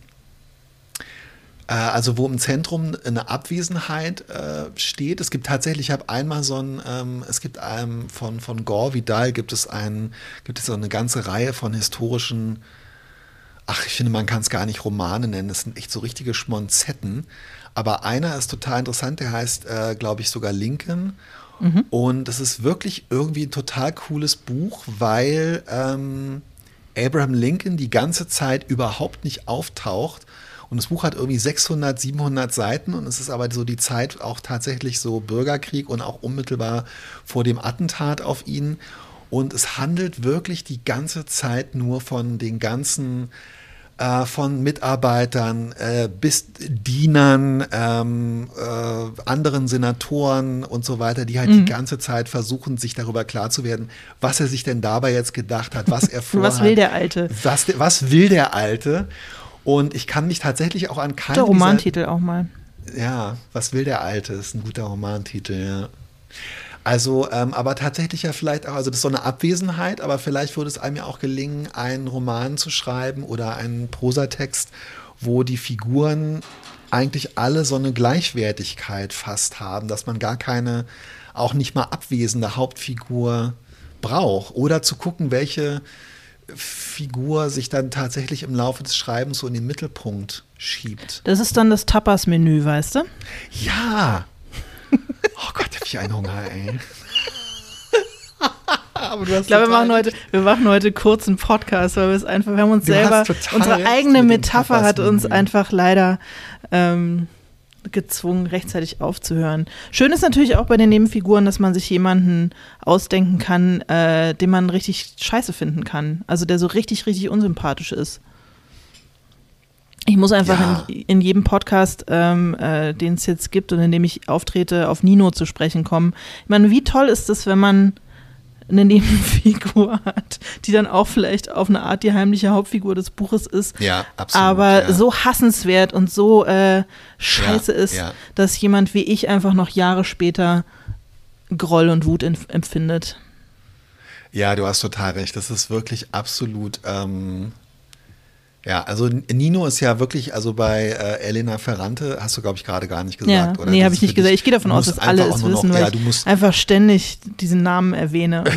[SPEAKER 3] äh, also wo im Zentrum eine Abwesenheit äh, steht. Es gibt tatsächlich, ich habe einmal so ein, ähm, es gibt einem von, von Gore Vidal gibt es ein, gibt es so eine ganze Reihe von historischen, ach, ich finde, man kann es gar nicht Romane nennen, das sind echt so richtige Schmonzetten. Aber einer ist total interessant, der heißt, äh, glaube ich, sogar Lincoln. Mhm. Und es ist wirklich irgendwie ein total cooles Buch, weil ähm, Abraham Lincoln die ganze Zeit überhaupt nicht auftaucht. Und das Buch hat irgendwie 600, 700 Seiten und es ist aber so die Zeit auch tatsächlich so Bürgerkrieg und auch unmittelbar vor dem Attentat auf ihn. Und es handelt wirklich die ganze Zeit nur von den ganzen äh, von Mitarbeitern äh, bis Dienern, ähm, äh, anderen Senatoren und so weiter, die halt mhm. die ganze Zeit versuchen, sich darüber klar zu werden, was er sich denn dabei jetzt gedacht hat, was er vorhat.
[SPEAKER 2] was will der Alte?
[SPEAKER 3] Was, was will der Alte? Und ich kann mich tatsächlich auch an keinen.
[SPEAKER 2] Der Romantitel auch mal.
[SPEAKER 3] Ja, was will der Alte? Ist ein guter Romantitel, ja. Also, ähm, aber tatsächlich ja vielleicht auch, also das ist so eine Abwesenheit, aber vielleicht würde es einem ja auch gelingen, einen Roman zu schreiben oder einen Prosatext, wo die Figuren eigentlich alle so eine Gleichwertigkeit fast haben, dass man gar keine, auch nicht mal abwesende Hauptfigur braucht. Oder zu gucken, welche Figur sich dann tatsächlich im Laufe des Schreibens so in den Mittelpunkt schiebt.
[SPEAKER 2] Das ist dann das Tapas-Menü, weißt du?
[SPEAKER 3] Ja, Oh Gott, hab ich einen Hunger, ey.
[SPEAKER 2] ich glaube, wir machen, heute, wir machen heute kurzen Podcast, weil wir es einfach, wir haben uns du selber, unsere eigene Metapher hat uns einfach leider ähm, gezwungen, rechtzeitig aufzuhören. Schön ist natürlich auch bei den Nebenfiguren, dass man sich jemanden ausdenken kann, äh, den man richtig scheiße finden kann. Also der so richtig, richtig unsympathisch ist. Ich muss einfach ja. in, in, jedem Podcast, ähm, äh, den es jetzt gibt und in dem ich auftrete, auf Nino zu sprechen kommen. Ich meine, wie toll ist es, wenn man eine Nebenfigur hat, die dann auch vielleicht auf eine Art die heimliche Hauptfigur des Buches ist,
[SPEAKER 3] ja, absolut,
[SPEAKER 2] aber
[SPEAKER 3] ja.
[SPEAKER 2] so hassenswert und so äh, scheiße ja, ist, dass jemand wie ich einfach noch Jahre später Groll und Wut empfindet.
[SPEAKER 3] Ja, du hast total recht. Das ist wirklich absolut ähm, ja, also Nino ist ja wirklich, also bei äh, Elena Ferrante hast du, glaube ich, gerade gar nicht gesagt,
[SPEAKER 2] ja,
[SPEAKER 3] oder?
[SPEAKER 2] Nee, habe ich nicht gesagt. Ich gehe davon aus, dass alle es wissen, noch, weil ja, ich einfach ständig diesen Namen erwähne.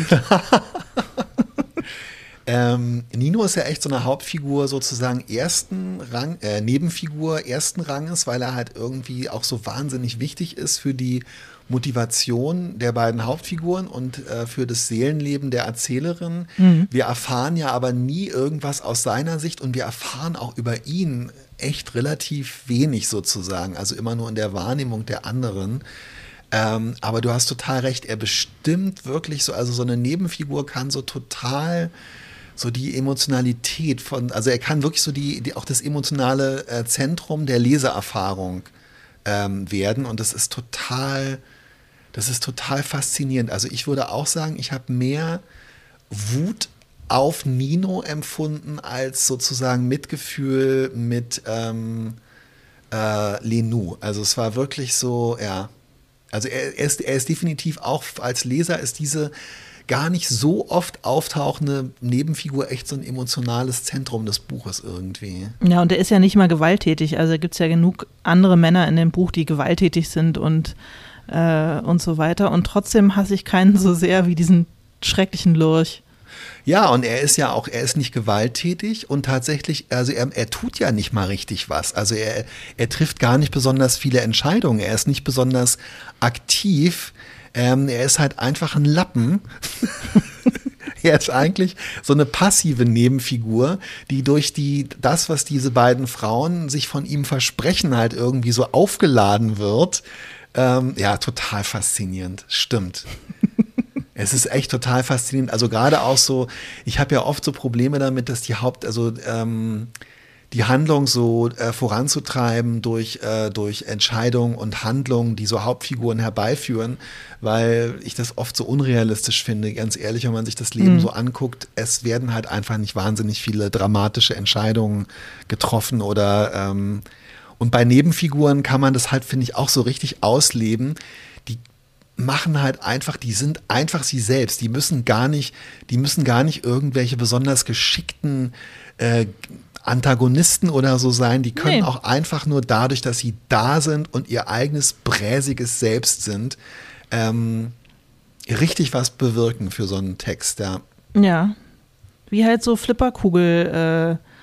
[SPEAKER 3] ähm, Nino ist ja echt so eine Hauptfigur sozusagen ersten Rang, äh, Nebenfigur ersten Ranges, weil er halt irgendwie auch so wahnsinnig wichtig ist für die Motivation der beiden Hauptfiguren und äh, für das Seelenleben der Erzählerin. Mhm. Wir erfahren ja aber nie irgendwas aus seiner Sicht und wir erfahren auch über ihn echt relativ wenig sozusagen, also immer nur in der Wahrnehmung der anderen. Ähm, aber du hast total recht, er bestimmt wirklich so, also so eine Nebenfigur kann so total so die Emotionalität von, also er kann wirklich so die, die auch das emotionale äh, Zentrum der Leseerfahrung ähm, werden und das ist total, das ist total faszinierend. Also ich würde auch sagen, ich habe mehr Wut auf Nino empfunden als sozusagen Mitgefühl mit ähm, äh, Lenou. Also es war wirklich so, ja. Also er, er, ist, er ist definitiv auch als Leser ist diese gar nicht so oft auftauchende Nebenfigur echt so ein emotionales Zentrum des Buches irgendwie.
[SPEAKER 2] Ja, und er ist ja nicht mal gewalttätig. Also gibt es ja genug andere Männer in dem Buch, die gewalttätig sind und, äh, und so weiter. Und trotzdem hasse ich keinen so sehr wie diesen schrecklichen Lurch.
[SPEAKER 3] Ja, und er ist ja auch, er ist nicht gewalttätig und tatsächlich, also er, er tut ja nicht mal richtig was. Also er, er trifft gar nicht besonders viele Entscheidungen. Er ist nicht besonders aktiv. Ähm, er ist halt einfach ein Lappen. er ist eigentlich so eine passive Nebenfigur, die durch die, das, was diese beiden Frauen sich von ihm versprechen, halt irgendwie so aufgeladen wird. Ähm, ja, total faszinierend. Stimmt. Es ist echt total faszinierend. Also gerade auch so, ich habe ja oft so Probleme damit, dass die Haupt, also ähm, die Handlung so äh, voranzutreiben durch, äh, durch Entscheidungen und Handlungen, die so Hauptfiguren herbeiführen, weil ich das oft so unrealistisch finde, ganz ehrlich, wenn man sich das Leben mhm. so anguckt, es werden halt einfach nicht wahnsinnig viele dramatische Entscheidungen getroffen oder ähm, und bei Nebenfiguren kann man das halt, finde ich, auch so richtig ausleben machen halt einfach, die sind einfach sie selbst. Die müssen gar nicht, die müssen gar nicht irgendwelche besonders geschickten äh, Antagonisten oder so sein. Die können nee. auch einfach nur dadurch, dass sie da sind und ihr eigenes bräsiges Selbst sind, ähm, richtig was bewirken für so einen Text, ja.
[SPEAKER 2] Ja. Wie halt so Flipperkugel, äh,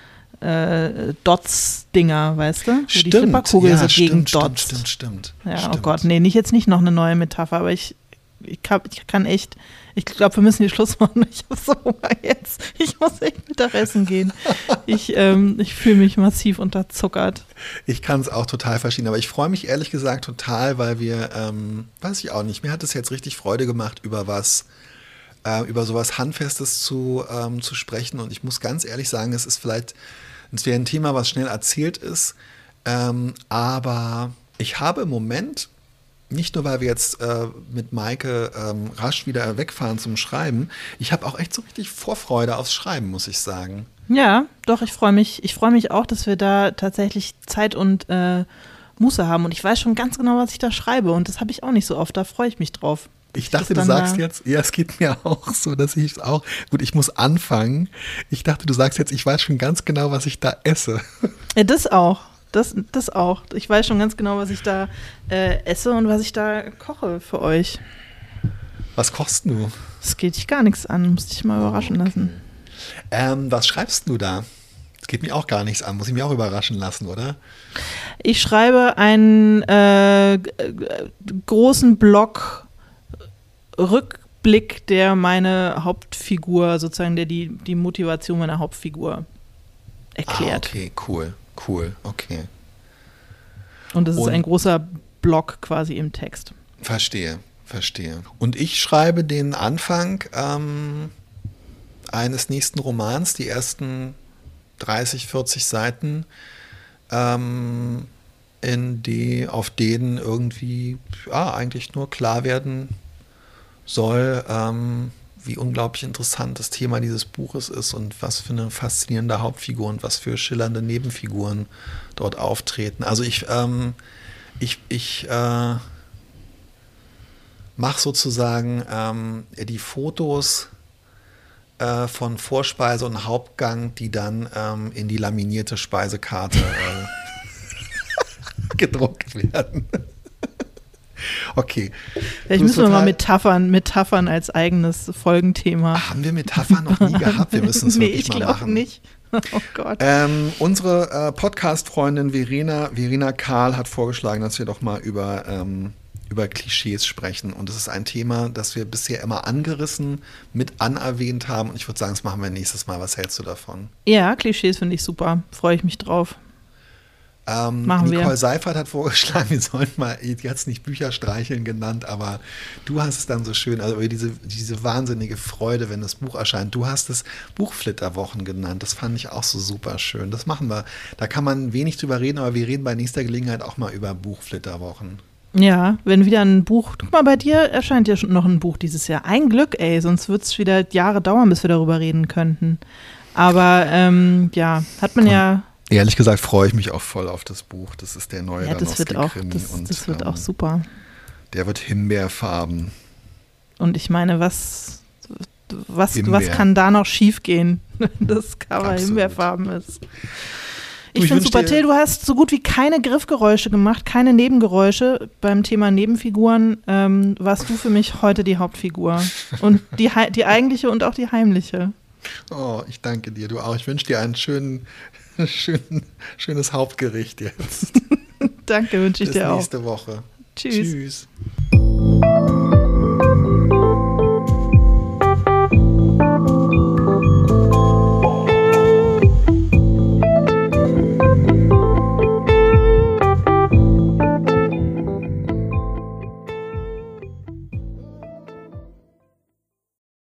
[SPEAKER 2] äh, Dots-Dinger, weißt du? Wo
[SPEAKER 3] stimmt,
[SPEAKER 2] die Flipperkugel
[SPEAKER 3] ja,
[SPEAKER 2] so gegen
[SPEAKER 3] stimmt,
[SPEAKER 2] Dots.
[SPEAKER 3] Stimmt, stimmt,
[SPEAKER 2] Ja, oh
[SPEAKER 3] stimmt.
[SPEAKER 2] oh Gott, nee, nicht jetzt nicht noch eine neue Metapher, aber ich, ich, kann, ich kann echt, ich glaube, wir müssen die Schluss machen. Ich habe so Hunger jetzt. Ich muss echt Mittagessen gehen. Ich, ähm, ich fühle mich massiv unterzuckert.
[SPEAKER 3] Ich kann es auch total verstehen, aber ich freue mich ehrlich gesagt total, weil wir, ähm, weiß ich auch nicht, mir hat es jetzt richtig Freude gemacht, über was äh, über sowas Handfestes zu, ähm, zu sprechen. Und ich muss ganz ehrlich sagen, es ist vielleicht es wäre ein Thema, was schnell erzählt ist, ähm, aber ich habe im Moment, nicht nur weil wir jetzt äh, mit Maike ähm, rasch wieder wegfahren zum Schreiben, ich habe auch echt so richtig Vorfreude aufs Schreiben, muss ich sagen.
[SPEAKER 2] Ja, doch, ich freue mich. Ich freue mich auch, dass wir da tatsächlich Zeit und äh, Muße haben. Und ich weiß schon ganz genau, was ich da schreibe. Und das habe ich auch nicht so oft. Da freue ich mich drauf.
[SPEAKER 3] Ich dachte, du sagst jetzt, ja, es geht mir auch so, dass ich auch, gut, ich muss anfangen. Ich dachte, du sagst jetzt, ich weiß schon ganz genau, was ich da esse.
[SPEAKER 2] Ja, das auch. Das, das auch. Ich weiß schon ganz genau, was ich da äh, esse und was ich da koche für euch.
[SPEAKER 3] Was kochst du?
[SPEAKER 2] Das geht dich gar nichts an, musst dich mal überraschen
[SPEAKER 3] okay.
[SPEAKER 2] lassen.
[SPEAKER 3] Ähm, was schreibst du da? Das geht mir auch gar nichts an, muss ich mir auch überraschen lassen, oder?
[SPEAKER 2] Ich schreibe einen äh, großen Block Rückblick, der meine Hauptfigur, sozusagen, der die, die Motivation meiner Hauptfigur erklärt.
[SPEAKER 3] Ah, okay, cool, cool, okay.
[SPEAKER 2] Und das ist ein großer Block quasi im Text.
[SPEAKER 3] Verstehe, verstehe. Und ich schreibe den Anfang ähm, eines nächsten Romans, die ersten 30, 40 Seiten, ähm, in die, auf denen irgendwie ja, eigentlich nur klar werden soll, ähm, wie unglaublich interessant das Thema dieses Buches ist und was für eine faszinierende Hauptfigur und was für schillernde Nebenfiguren dort auftreten. Also ich, ähm, ich, ich äh, mache sozusagen ähm, die Fotos äh, von Vorspeise und Hauptgang, die dann ähm, in die laminierte Speisekarte äh, gedruckt werden. Okay.
[SPEAKER 2] Vielleicht müssen wir mal Metaphern, Metaphern als eigenes Folgenthema.
[SPEAKER 3] Haben wir Metaphern noch nie gehabt? Wir müssen es
[SPEAKER 2] nee,
[SPEAKER 3] wirklich
[SPEAKER 2] ich
[SPEAKER 3] mal machen.
[SPEAKER 2] nicht. Oh Gott.
[SPEAKER 3] Ähm, unsere äh, Podcast-Freundin Verena, Verena Karl hat vorgeschlagen, dass wir doch mal über, ähm, über Klischees sprechen. Und das ist ein Thema, das wir bisher immer angerissen, mit anerwähnt haben. Und ich würde sagen, das machen wir nächstes Mal. Was hältst du davon?
[SPEAKER 2] Ja, Klischees finde ich super. Freue ich mich drauf.
[SPEAKER 3] Ähm,
[SPEAKER 2] Machen wir.
[SPEAKER 3] Nicole Seifert hat vorgeschlagen, wir sollen mal, die hat es nicht Bücher streicheln genannt, aber du hast es dann so schön, also diese, diese wahnsinnige Freude, wenn das Buch erscheint. Du hast es Buchflitterwochen genannt. Das fand ich auch so super schön. Das machen wir. Da kann man wenig drüber reden, aber wir reden bei nächster Gelegenheit auch mal über Buchflitterwochen.
[SPEAKER 2] Ja, wenn wieder ein Buch, guck mal, bei dir erscheint ja schon noch ein Buch dieses Jahr. Ein Glück, ey, sonst wird es wieder Jahre dauern, bis wir darüber reden könnten. Aber ähm, ja, hat man ja.
[SPEAKER 3] Ehrlich gesagt freue ich mich auch voll auf das Buch. Das ist der neue
[SPEAKER 2] Ja, das wird auch, das,
[SPEAKER 3] und
[SPEAKER 2] das wird
[SPEAKER 3] ähm,
[SPEAKER 2] auch super.
[SPEAKER 3] der wird Himbeerfarben.
[SPEAKER 2] Und ich meine, was, was,
[SPEAKER 3] Himbeer.
[SPEAKER 2] was kann da noch schiefgehen, wenn das Cover
[SPEAKER 3] Absolut.
[SPEAKER 2] Himbeerfarben ist? Ich
[SPEAKER 3] ich
[SPEAKER 2] finde super, Till, du hast so gut wie keine Griffgeräusche gemacht, keine Nebengeräusche beim Thema Nebenfiguren. Ähm, warst du für mich heute die Hauptfigur. Und die, die eigentliche und auch die heimliche.
[SPEAKER 3] Oh, ich danke dir, du auch. Ich wünsche dir ein schön, schön, schönes Hauptgericht jetzt.
[SPEAKER 2] Danke, wünsche ich
[SPEAKER 3] Bis
[SPEAKER 2] dir auch.
[SPEAKER 3] nächste Woche.
[SPEAKER 2] Tschüss.
[SPEAKER 3] Tschüss.